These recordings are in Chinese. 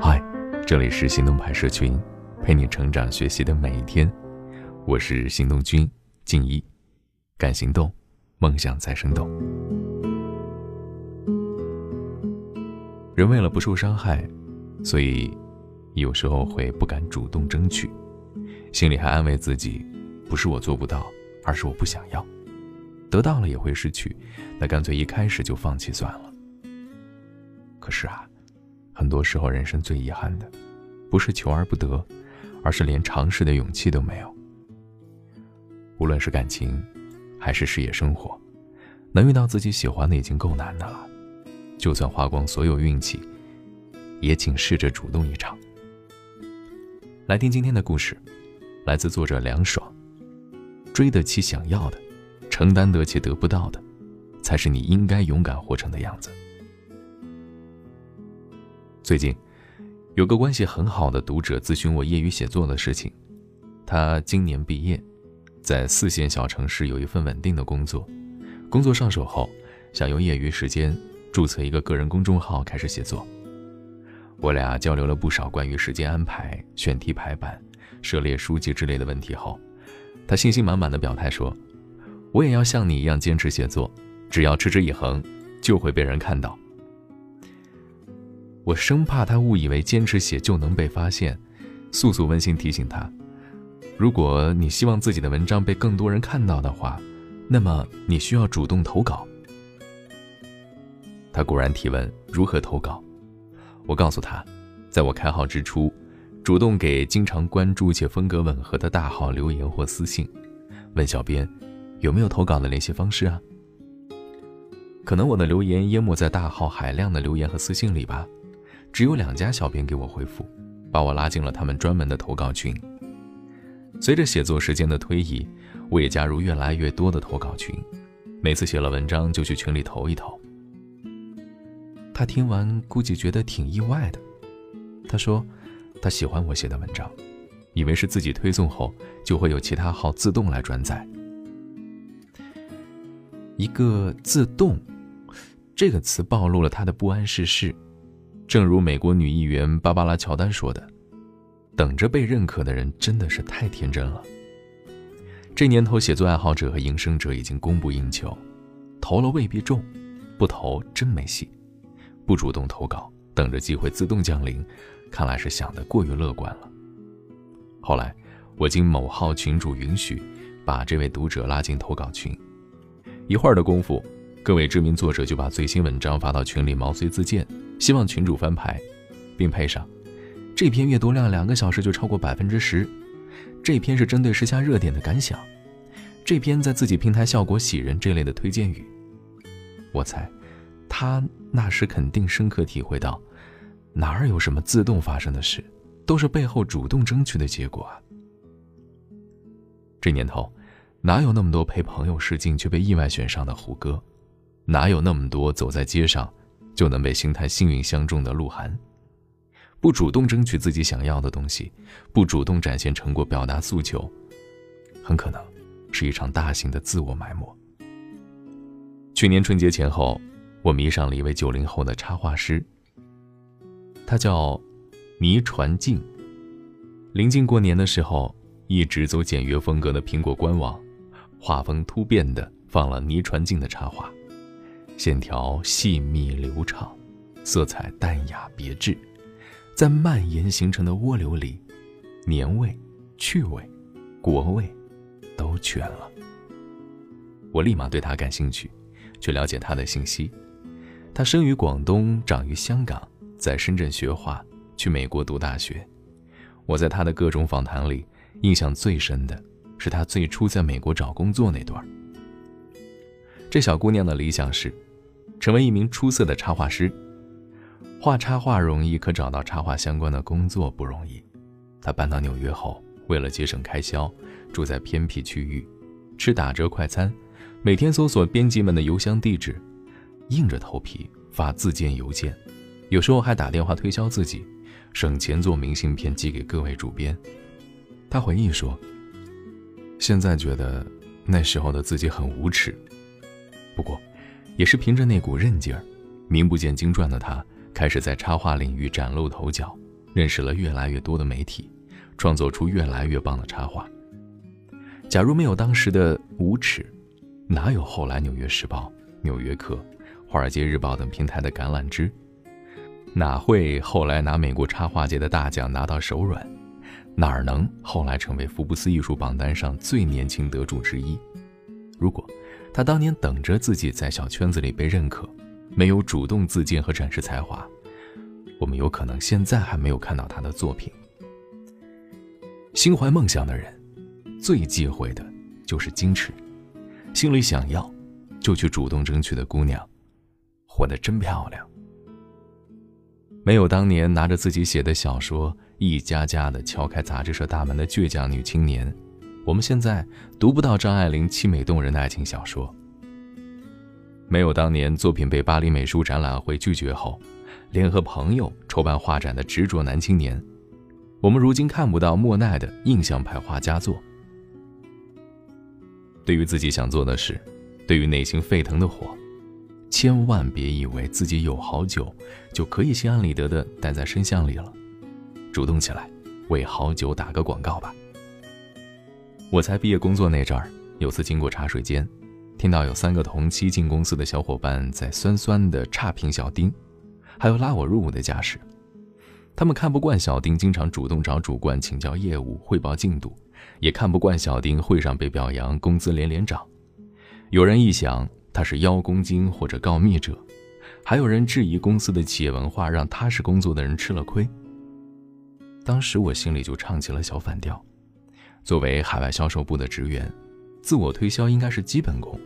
嗨，这里是行动派社群，陪你成长学习的每一天。我是行动君静一，敢行动，梦想才生动。人为了不受伤害，所以有时候会不敢主动争取，心里还安慰自己，不是我做不到，而是我不想要。得到了也会失去，那干脆一开始就放弃算了。可是啊，很多时候人生最遗憾的，不是求而不得，而是连尝试的勇气都没有。无论是感情，还是事业生活，能遇到自己喜欢的已经够难的了。就算花光所有运气，也请试着主动一场。来听今天的故事，来自作者凉爽。追得起想要的，承担得起得不到的，才是你应该勇敢活成的样子。最近，有个关系很好的读者咨询我业余写作的事情。他今年毕业，在四线小城市有一份稳定的工作，工作上手后，想用业余时间。注册一个个人公众号，开始写作。我俩交流了不少关于时间安排、选题排版、涉猎书籍之类的问题后，他信心满满的表态说：“我也要像你一样坚持写作，只要持之以恒，就会被人看到。”我生怕他误以为坚持写就能被发现，速速温馨提醒他：“如果你希望自己的文章被更多人看到的话，那么你需要主动投稿。”他果然提问如何投稿，我告诉他，在我开号之初，主动给经常关注且风格吻合的大号留言或私信，问小编有没有投稿的联系方式啊？可能我的留言淹没在大号海量的留言和私信里吧，只有两家小编给我回复，把我拉进了他们专门的投稿群。随着写作时间的推移，我也加入越来越多的投稿群，每次写了文章就去群里投一投。他听完估计觉得挺意外的，他说：“他喜欢我写的文章，以为是自己推送后就会有其他号自动来转载。一个‘自动’这个词暴露了他的不谙世事。正如美国女议员芭芭拉·乔丹说的：‘等着被认可的人真的是太天真了。’这年头，写作爱好者和营生者已经供不应求，投了未必中，不投真没戏。”不主动投稿，等着机会自动降临，看来是想得过于乐观了。后来，我经某号群主允许，把这位读者拉进投稿群。一会儿的功夫，各位知名作者就把最新文章发到群里，毛遂自荐，希望群主翻牌，并配上“这篇阅读量两个小时就超过百分之十”，“这篇是针对时下热点的感想”，“这篇在自己平台效果喜人”这类的推荐语。我猜。他那时肯定深刻体会到，哪儿有什么自动发生的事，都是背后主动争取的结果啊！这年头，哪有那么多陪朋友试镜却被意外选上的胡歌？哪有那么多走在街上就能被星探幸运相中的鹿晗？不主动争取自己想要的东西，不主动展现成果表达诉求，很可能是一场大型的自我埋没。去年春节前后。我迷上了一位九零后的插画师，他叫倪传静。临近过年的时候，一直走简约风格的苹果官网，画风突变的放了倪传静的插画，线条细密流畅，色彩淡雅别致，在蔓延形成的涡流里，年味、趣味、国味都全了。我立马对他感兴趣，去了解他的信息。他生于广东，长于香港，在深圳学画，去美国读大学。我在他的各种访谈里，印象最深的是他最初在美国找工作那段。这小姑娘的理想是成为一名出色的插画师。画插画容易，可找到插画相关的工作不容易。他搬到纽约后，为了节省开销，住在偏僻区域，吃打折快餐，每天搜索编辑们的邮箱地址。硬着头皮发自荐邮件，有时候还打电话推销自己，省钱做明信片寄给各位主编。他回忆说：“现在觉得那时候的自己很无耻，不过，也是凭着那股韧劲儿，名不见经传的他开始在插画领域崭露头角，认识了越来越多的媒体，创作出越来越棒的插画。假如没有当时的无耻，哪有后来《纽约时报》《纽约客》《华尔街日报》等平台的橄榄枝？哪会后来拿美国插画界的大奖拿到手软？哪能后来成为福布斯艺术榜单上最年轻得主之一？如果他当年等着自己在小圈子里被认可，没有主动自荐和展示才华，我们有可能现在还没有看到他的作品。心怀梦想的人。最忌讳的就是矜持，心里想要，就去主动争取的姑娘，活得真漂亮。没有当年拿着自己写的小说一家家的敲开杂志社大门的倔强女青年，我们现在读不到张爱玲凄美动人的爱情小说。没有当年作品被巴黎美术展览会拒绝后，联合朋友筹办画展的执着男青年，我们如今看不到莫奈的印象派画佳作。对于自己想做的事，对于内心沸腾的火，千万别以为自己有好酒就可以心安理得的待在深巷里了。主动起来，为好酒打个广告吧。我才毕业工作那阵儿，有次经过茶水间，听到有三个同期进公司的小伙伴在酸酸的差评小丁，还有拉我入伍的架势。他们看不惯小丁经常主动找主管请教业务、汇报进度。也看不惯小丁会上被表扬，工资连连涨。有人臆想他是邀功精或者告密者，还有人质疑公司的企业文化让踏实工作的人吃了亏。当时我心里就唱起了小反调。作为海外销售部的职员，自我推销应该是基本功，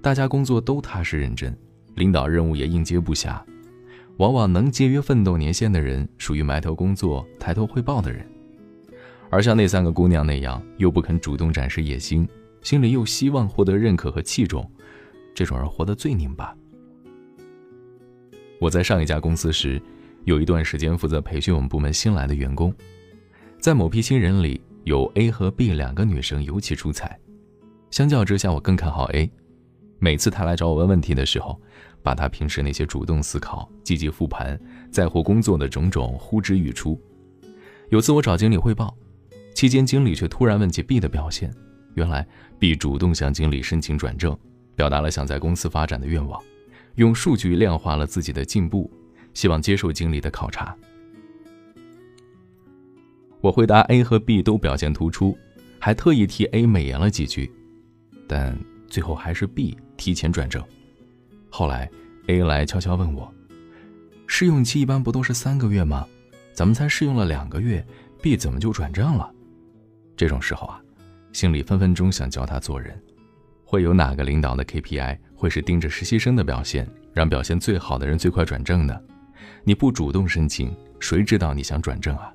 大家工作都踏实认真，领导任务也应接不暇。往往能节约奋斗年限的人，属于埋头工作、抬头汇报的人。而像那三个姑娘那样，又不肯主动展示野心，心里又希望获得认可和器重，这种人活得最拧巴。我在上一家公司时，有一段时间负责培训我们部门新来的员工，在某批新人里，有 A 和 B 两个女生尤其出彩。相较之下，我更看好 A。每次她来找我问问题的时候，把她平时那些主动思考、积极复盘、在乎工作的种种呼之欲出。有次我找经理汇报。期间，经理却突然问起 B 的表现。原来，B 主动向经理申请转正，表达了想在公司发展的愿望，用数据量化了自己的进步，希望接受经理的考察。我回答 A 和 B 都表现突出，还特意替 A 美言了几句，但最后还是 B 提前转正。后来，A 来悄悄问我：“试用期一般不都是三个月吗？咱们才试用了两个月，B 怎么就转正了？”这种时候啊，心里分分钟想教他做人。会有哪个领导的 KPI 会是盯着实习生的表现，让表现最好的人最快转正呢？你不主动申请，谁知道你想转正啊？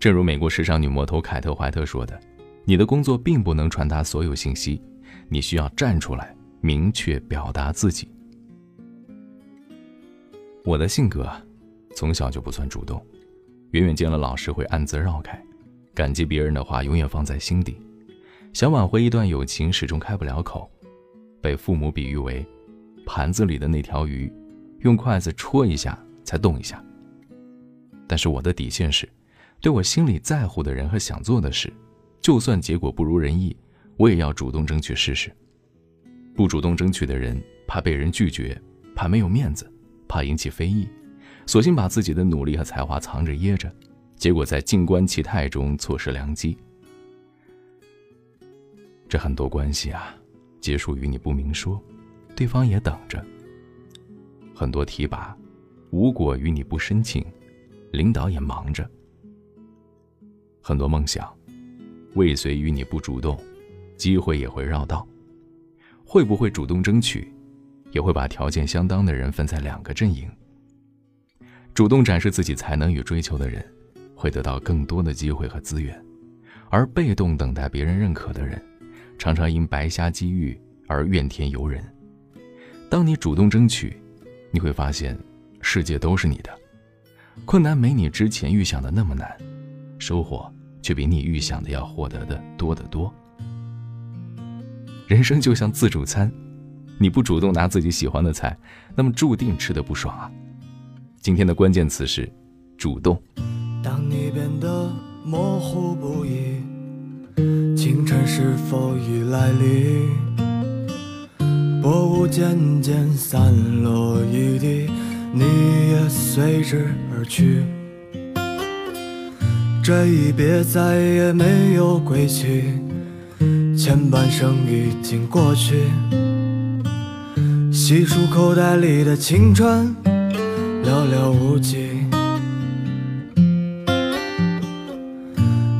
正如美国时尚女魔头凯特·怀特说的：“你的工作并不能传达所有信息，你需要站出来，明确表达自己。”我的性格从小就不算主动，远远见了老师会暗自绕开。感激别人的话永远放在心底，想挽回一段友情始终开不了口，被父母比喻为盘子里的那条鱼，用筷子戳一下才动一下。但是我的底线是，对我心里在乎的人和想做的事，就算结果不如人意，我也要主动争取试试。不主动争取的人，怕被人拒绝，怕没有面子，怕引起非议，索性把自己的努力和才华藏着掖着。结果在静观其态中错失良机，这很多关系啊，结束于你不明说，对方也等着；很多提拔无果于你不申请，领导也忙着；很多梦想未遂于你不主动，机会也会绕道。会不会主动争取，也会把条件相当的人分在两个阵营。主动展示自己才能与追求的人。会得到更多的机会和资源，而被动等待别人认可的人，常常因白瞎机遇而怨天尤人。当你主动争取，你会发现，世界都是你的，困难没你之前预想的那么难，收获却比你预想的要获得的多得多。人生就像自助餐，你不主动拿自己喜欢的菜，那么注定吃的不爽啊。今天的关键词是主动。当你变得模糊不已，清晨是否已来临？薄雾渐渐散落一地，你也随之而去。这一别再也没有归期，前半生已经过去。细数口袋里的青春，寥寥无几。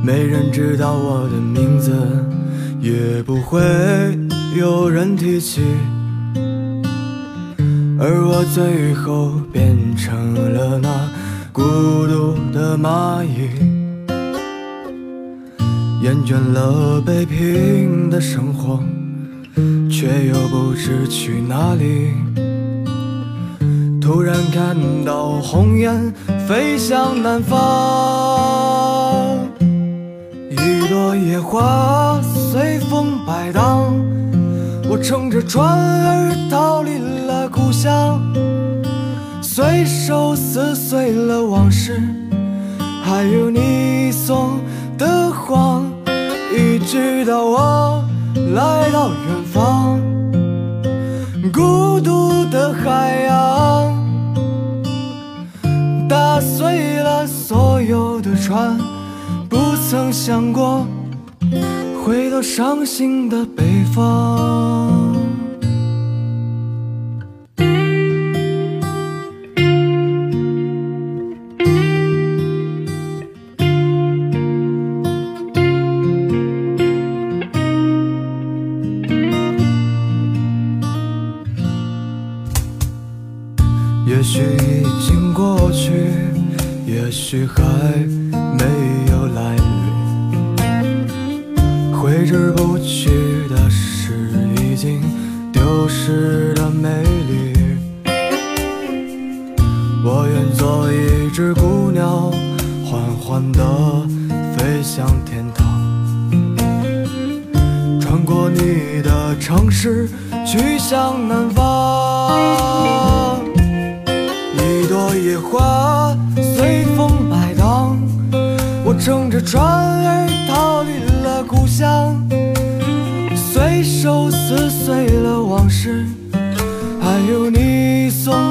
没人知道我的名字，也不会有人提起。而我最后变成了那孤独的蚂蚁，厌倦了北平的生活，却又不知去哪里。突然看到红雁飞向南方，一朵野花随风摆荡，我乘着船儿逃离了故乡，随手撕碎了往事，还有你送的谎，直到我来到远方，孤独的海洋。打碎了所有的船，不曾想过回到伤心的北方。城市，去向南方。一朵野花随风摆荡，我乘着船儿逃离了故乡，随手撕碎了往事，还有你送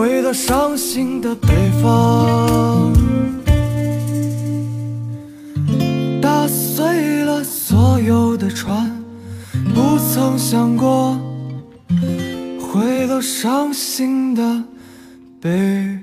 回到伤心的北方。打碎了所有的船，不曾想过回到伤心的北